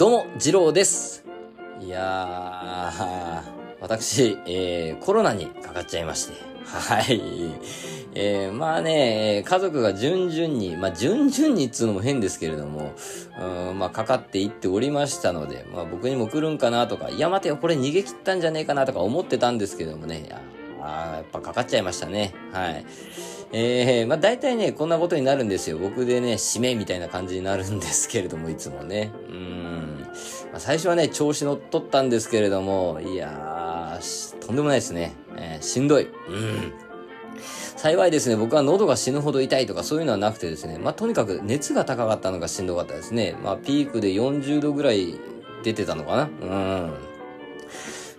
どうも、次郎です。いやー、私、えー、コロナにかかっちゃいまして。はい。えー、まあね、家族が順々に、まあ順々にっつうのも変ですけれども、うん、まあかかっていっておりましたので、まあ僕にも来るんかなとか、いや待てよ、これ逃げ切ったんじゃねえかなとか思ってたんですけどもね、いやあやっぱかかっちゃいましたね。はい。えー、まあ大体ね、こんなことになるんですよ。僕でね、締めみたいな感じになるんですけれども、いつもね。うん。まあ、最初はね、調子乗っとったんですけれども、いやー、とんでもないですね。えー、しんどい。うん。幸いですね、僕は喉が死ぬほど痛いとかそういうのはなくてですね、まあとにかく熱が高かったのがしんどかったですね。まあピークで40度ぐらい出てたのかなうん。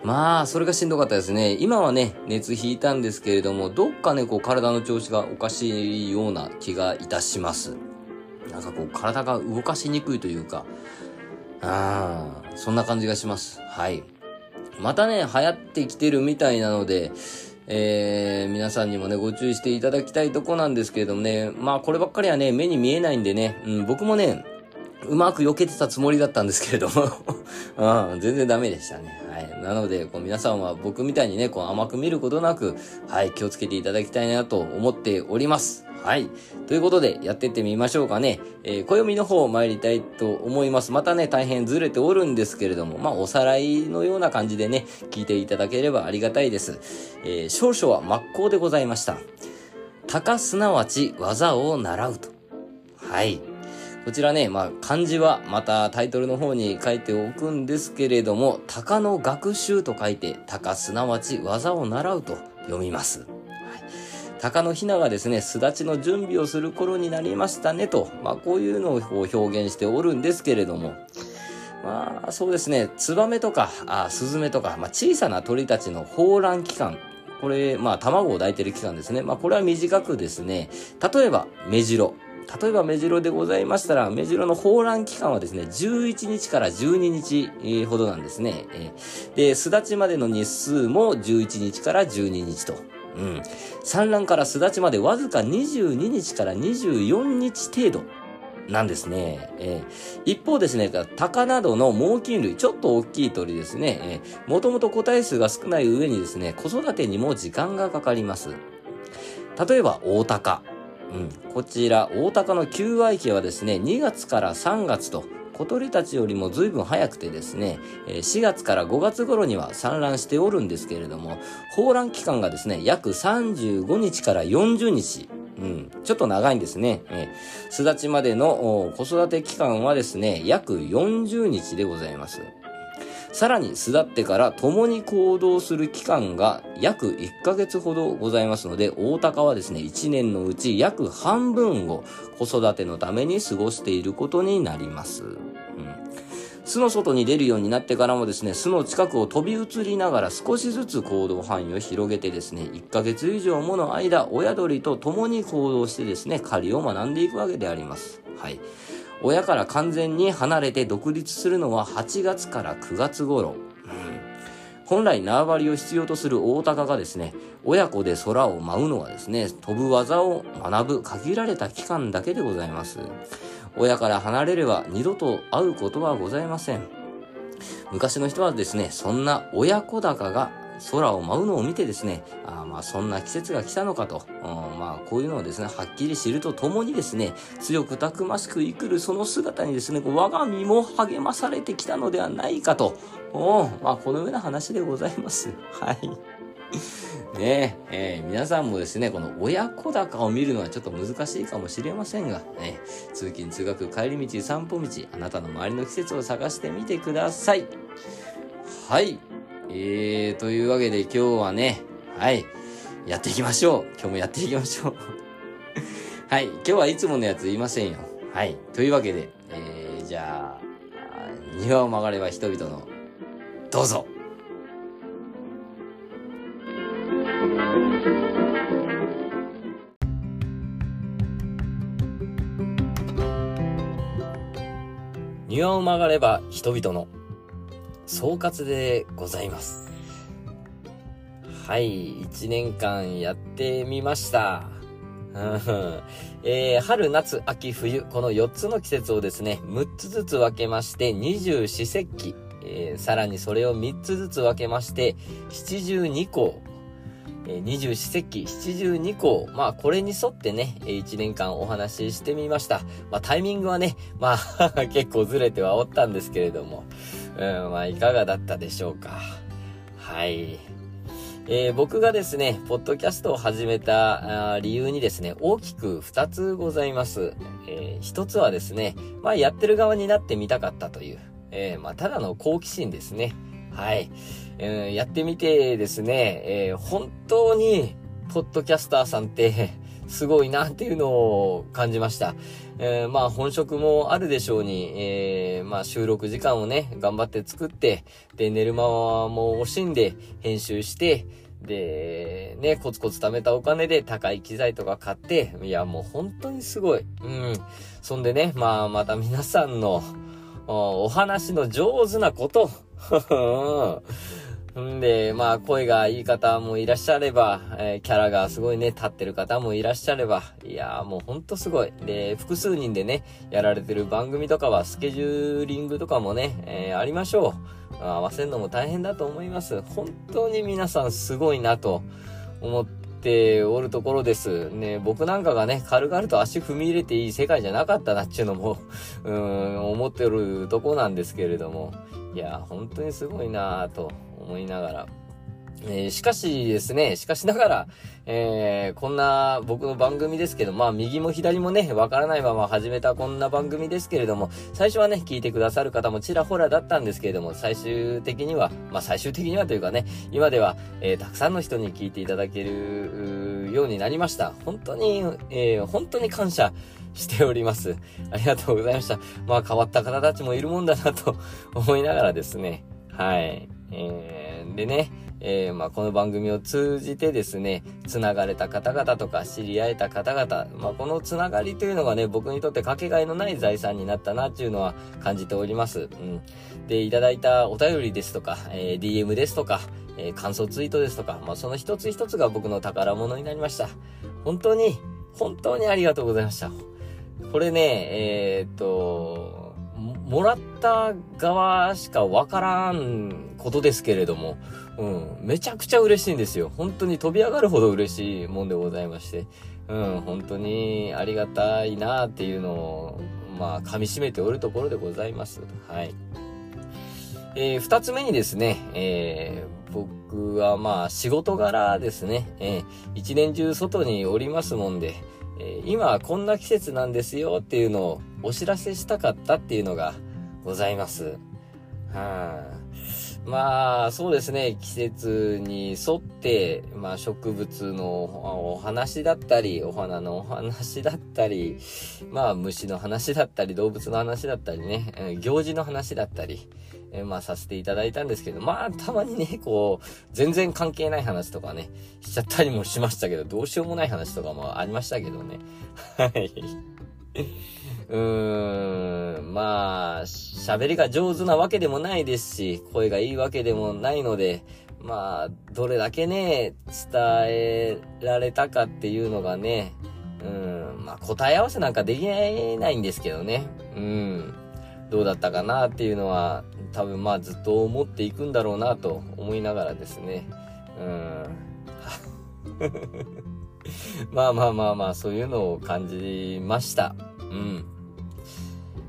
まあ、それがしんどかったですね。今はね、熱引いたんですけれども、どっかね、こう体の調子がおかしいような気がいたします。なんかこう体が動かしにくいというか、ああ、そんな感じがします。はい。またね、流行ってきてるみたいなので、えー、皆さんにもね、ご注意していただきたいとこなんですけれどもね、まあこればっかりはね、目に見えないんでね、うん、僕もね、うまく避けてたつもりだったんですけれども うん、全然ダメでしたね。はい。なので、こう皆さんは僕みたいにね、こう甘く見ることなく、はい、気をつけていただきたいなと思っております。はい。ということで、やってってみましょうかね。えー、暦の方を参りたいと思います。またね、大変ずれておるんですけれども、まあ、おさらいのような感じでね、聞いていただければありがたいです。えー、少々は真っ向でございました。鷹すなわち技を習うと。はい。こちらね、まあ、漢字はまたタイトルの方に書いておくんですけれども、鷹の学習と書いて、鷹すなわち技を習うと読みます。はい、鷹のひながですね、巣立ちの準備をする頃になりましたねと、まあ、こういうのを表現しておるんですけれども、まあ、そうですね、ツバメとか、あスズメとか、まあ、小さな鳥たちの抱卵期間、これ、まあ、卵を抱いてる期間ですね。まあ、これは短くですね、例えば、メジロ。例えばメジロでございましたら、メジロの抱卵期間はですね、11日から12日ほどなんですね。で、巣立ちまでの日数も11日から12日と。うん。産卵から巣立ちまでわずか22日から24日程度。なんですね。えー、一方ですね、鷹などの猛禽類、ちょっと大きい鳥ですね。えー、もともと個体数が少ない上にですね、子育てにも時間がかかります。例えば、大鷹。うん、こちら、大鷹の求愛期はですね、2月から3月と、小鳥たちよりも随分早くてですね、4月から5月頃には産卵しておるんですけれども、抱卵期間がですね、約35日から40日。うん、ちょっと長いんですね。えー、巣立ちまでの子育て期間はですね、約40日でございます。さらに巣立ってから共に行動する期間が約1ヶ月ほどございますので、大鷹はですね、1年のうち約半分を子育てのために過ごしていることになります。巣の外に出るようになってからもですね、巣の近くを飛び移りながら少しずつ行動範囲を広げてですね、1ヶ月以上もの間、親鳥と共に行動してですね、狩りを学んでいくわけであります。はい。親から完全に離れて独立するのは8月から9月頃。本来縄張りを必要とする大鷹がですね、親子で空を舞うのはですね、飛ぶ技を学ぶ限られた期間だけでございます。親から離れれば二度と会うことはございません。昔の人はですね、そんな親子鷹が空を舞うのを見てですね、あまあそんな季節が来たのかと、うんまあこういうのをですね、はっきり知るとともにですね、強くたくましく生きるその姿にですね、我が身も励まされてきたのではないかと、まあこのような話でございます。はい。ねえ、えー、皆さんもですね、この親子高を見るのはちょっと難しいかもしれませんが、ね、通勤通学帰り道散歩道、あなたの周りの季節を探してみてください。はい。えー、というわけで今日はね、はい、やっていきましょう。今日もやっていきましょう。はい、今日はいつものやつ言いませんよ。はい、というわけで、えー、じゃあ、庭を曲がれば人々の、どうぞ。庭を曲がれば人々の総括でございます。はい、一年間やってみました。えー、春、夏、秋、冬、この4つの季節をですね、6つずつ分けまして、二十四節気、えー、さらにそれを3つずつ分けまして、七十二項、えー、二十四節気、七十二項、まあこれに沿ってね、1年間お話ししてみました。まあタイミングはね、まあ 結構ずれてはおったんですけれども、うん、まあいかがだったでしょうか。はい。えー、僕がですね、ポッドキャストを始めた理由にですね、大きく2つございます。えー、つはですね、まあやってる側になってみたかったという、えー、まあただの好奇心ですね。はい。えー、やってみてですね、えー、本当に、ポッドキャスターさんって、すごいなっていうのを感じました。えー、まあ本職もあるでしょうに、えー、まあ収録時間をね、頑張って作って、で、寝る間も惜しんで編集して、で、ね、コツコツ貯めたお金で高い機材とか買って、いや、もう本当にすごい。うん。そんでね、まあ、また皆さんの、お話の上手なこと。んで、まあ、声がいい方もいらっしゃれば、えー、キャラがすごいね、立ってる方もいらっしゃれば、いやーもうほんとすごい。で、複数人でね、やられてる番組とかは、スケジューリングとかもね、えー、ありましょう。合わせるのも大変だと思います。本当に皆さんすごいなと思っておるところです。ね、僕なんかがね、軽々と足踏み入れていい世界じゃなかったなっていうのも、うん、思ってるとこなんですけれども、いやー、本当にすごいなと思いながら。えー、しかしですね、しかしながら、えー、こんな僕の番組ですけど、まあ右も左もね、わからないまま始めたこんな番組ですけれども、最初はね、聞いてくださる方もちらほらだったんですけれども、最終的には、まあ最終的にはというかね、今では、えー、たくさんの人に聞いていただけるようになりました。本当に、えー、本当に感謝しております。ありがとうございました。まあ変わった方たちもいるもんだなと思いながらですね、はい。え、でね、えー、まあ、この番組を通じてですね、繋がれた方々とか知り合えた方々、まあ、この繋がりというのがね、僕にとってかけがえのない財産になったなっていうのは感じております。うん。で、いただいたお便りですとか、えー、DM ですとか、えー、感想ツイートですとか、まあ、その一つ一つが僕の宝物になりました。本当に、本当にありがとうございました。これね、えー、っと、もらった側しかわからんことですけれども、うん、めちゃくちゃ嬉しいんですよ。本当に飛び上がるほど嬉しいもんでございまして、うん、本当にありがたいなっていうのを、まあ、噛み締めておるところでございます。はい。えー、二つ目にですね、えー、僕はまあ仕事柄ですね、えー、一年中外におりますもんで、えー、今こんな季節なんですよっていうのをお知らせしたかったっていうのがございます。はあ、まあ、そうですね。季節に沿って、まあ、植物のお話だったり、お花のお話だったり、まあ、虫の話だったり、動物の話だったりね、行事の話だったり、えまあ、させていただいたんですけど、まあ、たまにね、こう、全然関係ない話とかね、しちゃったりもしましたけど、どうしようもない話とかもありましたけどね。はい。うーん、まあ、喋りが上手なわけでもないですし、声がいいわけでもないので、まあ、どれだけね、伝えられたかっていうのがね、うん、まあ答え合わせなんかできないんですけどね。うん。どうだったかなっていうのは、多分まあずっと思っていくんだろうなと思いながらですね。うん。まあまあまあまあ、そういうのを感じました。うん。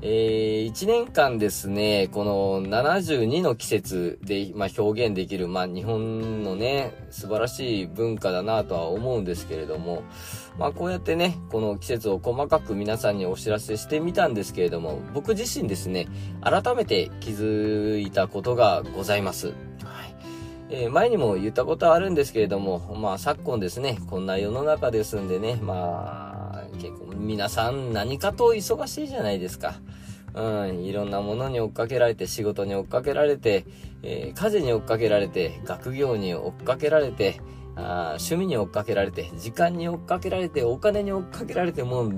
えー、1年間ですね、この72の季節で、まあ、表現できる、まあ、日本のね、素晴らしい文化だなとは思うんですけれども、まあ、こうやってね、この季節を細かく皆さんにお知らせしてみたんですけれども、僕自身ですね、改めて気づいたことがございます。はい。えー、前にも言ったことはあるんですけれども、まあ、昨今ですね、こんな世の中ですんでね、まあ、結構皆さん何かと忙しいじゃないですか。うん、いろんなものに追っかけられて、仕事に追っかけられて、えー、家事に追っかけられて、学業に追っかけられて、あ趣味に追っかけられて、時間に追っかけられて、お金に追っかけられて、もう、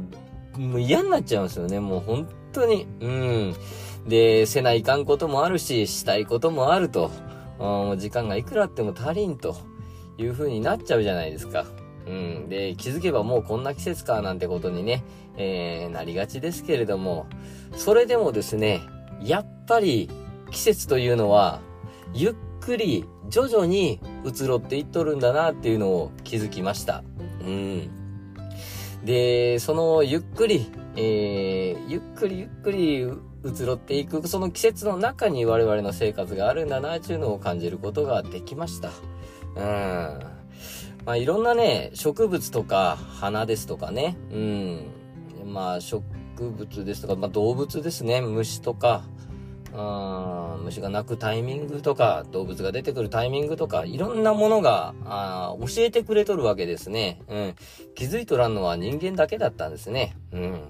もう嫌になっちゃうんですよね。もう本当に。うん。で、せないかんこともあるし、したいこともあると。もう時間がいくらあっても足りんという風になっちゃうじゃないですか。うん。で、気づけばもうこんな季節かなんてことにね、えー、なりがちですけれども、それでもですね、やっぱり季節というのは、ゆっくり徐々に移ろっていっとるんだなっていうのを気づきました。うん。で、そのゆっくり、えー、ゆっくりゆっくり移ろっていく、その季節の中に我々の生活があるんだなっていうのを感じることができました。うん。まあいろんなね、植物とか花ですとかね、うん。まあ植物ですとか、まあ動物ですね、虫とか、あ虫が鳴くタイミングとか、動物が出てくるタイミングとか、いろんなものが、あ教えてくれとるわけですね。うん。気づいとらんのは人間だけだったんですね。うん。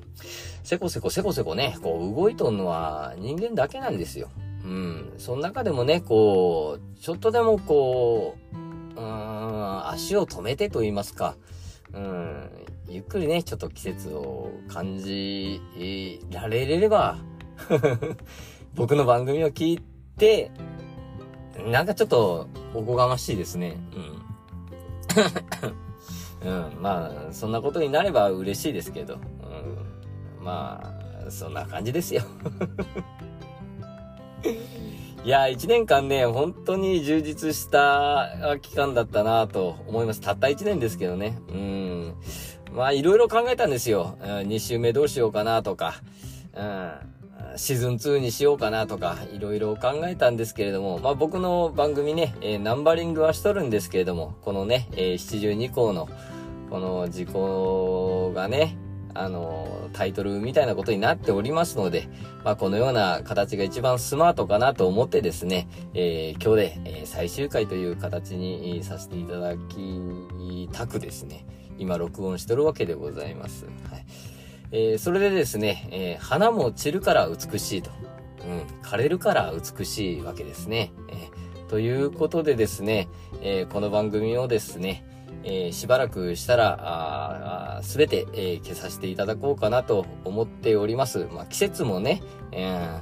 せこせこせこせこね、こう動いとんのは人間だけなんですよ。うん。その中でもね、こう、ちょっとでもこう、足を止めてと言いますか、うん、ゆっくりね、ちょっと季節を感じられれば、僕の番組を聞いて、なんかちょっとおこがましいですね。うん。うん、まあ、そんなことになれば嬉しいですけど、うん、まあ、そんな感じですよ。いや、一年間ね、本当に充実した期間だったなと思います。たった一年ですけどね。うん。まあ、いろいろ考えたんですよ。2週目どうしようかなとか。うん。シーズン2にしようかなとか、いろいろ考えたんですけれども、まあ僕の番組ね、えー、ナンバリングはしとるんですけれども、このね、えー、72項の、この事故がね、あの、タイトルみたいなことになっておりますので、まあ、このような形が一番スマートかなと思ってですね、えー、今日で、え、最終回という形にさせていただきたくですね、今録音してるわけでございます。はい。えー、それでですね、えー、花も散るから美しいと。うん、枯れるから美しいわけですね。えー、ということでですね、えこの番組をですね、えしばらくしたら、すべて、えー、消させていただこうかなと思っております。まあ、季節もね、え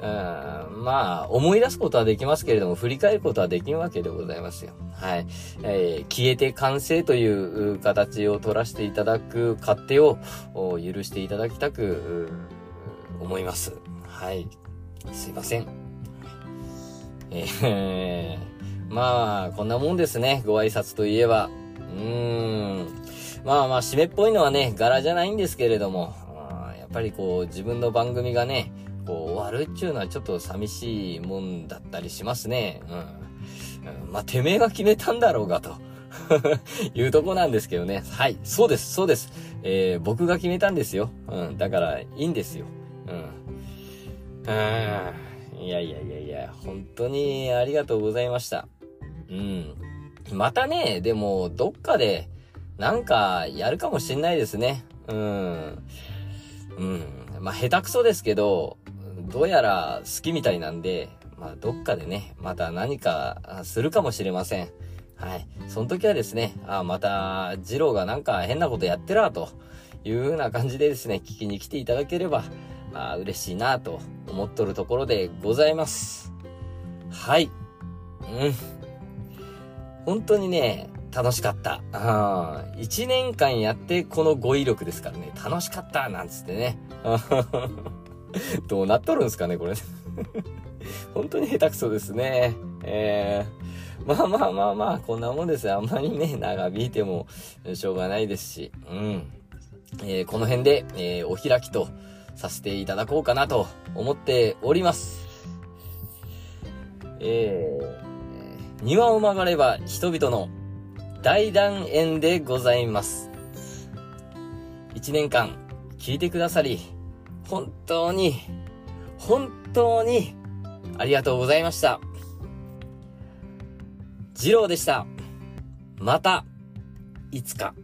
ー、うん、まあ、思い出すことはできますけれども、振り返ることはできんわけでございますよ。はい。え、消えて完成という形を取らせていただく勝手を許していただきたく、思います。はい。すいません。えー、まあ、こんなもんですね。ご挨拶といえば。うーん。まあまあ、締めっぽいのはね、柄じゃないんですけれども、やっぱりこう、自分の番組がね、こう、終わるっちゅうのはちょっと寂しいもんだったりしますね。うん。まあ、てめえが決めたんだろうが、と いうとこなんですけどね。はい、そうです、そうです。えー、僕が決めたんですよ。うん、だから、いいんですよ。うん。うん。いやいやいやいや、本当にありがとうございました。うん。またね、でも、どっかで、なんか、やるかもしんないですね。うん。うん。まあ、下手くそですけど、どうやら好きみたいなんで、まあ、どっかでね、また何かするかもしれません。はい。その時はですね、あ、また、二郎がなんか変なことやってら、という風な感じでですね、聞きに来ていただければ、あ嬉しいなと思っとるところでございます。はい。うん。本当にね、楽しかった。あ1年間やってこの語彙力ですからね、楽しかったなんつってね。どうなっとるんすかね、これ。本当に下手くそですね。えー、まあまあまあまあ、こんなもんですよあんまりね、長引いてもしょうがないですし、うん。えー、この辺で、えー、お開きとさせていただこうかなと思っております。えー、庭を曲がれば人々の大団円でございます。一年間聞いてくださり、本当に、本当にありがとうございました。次郎でした。また、いつか。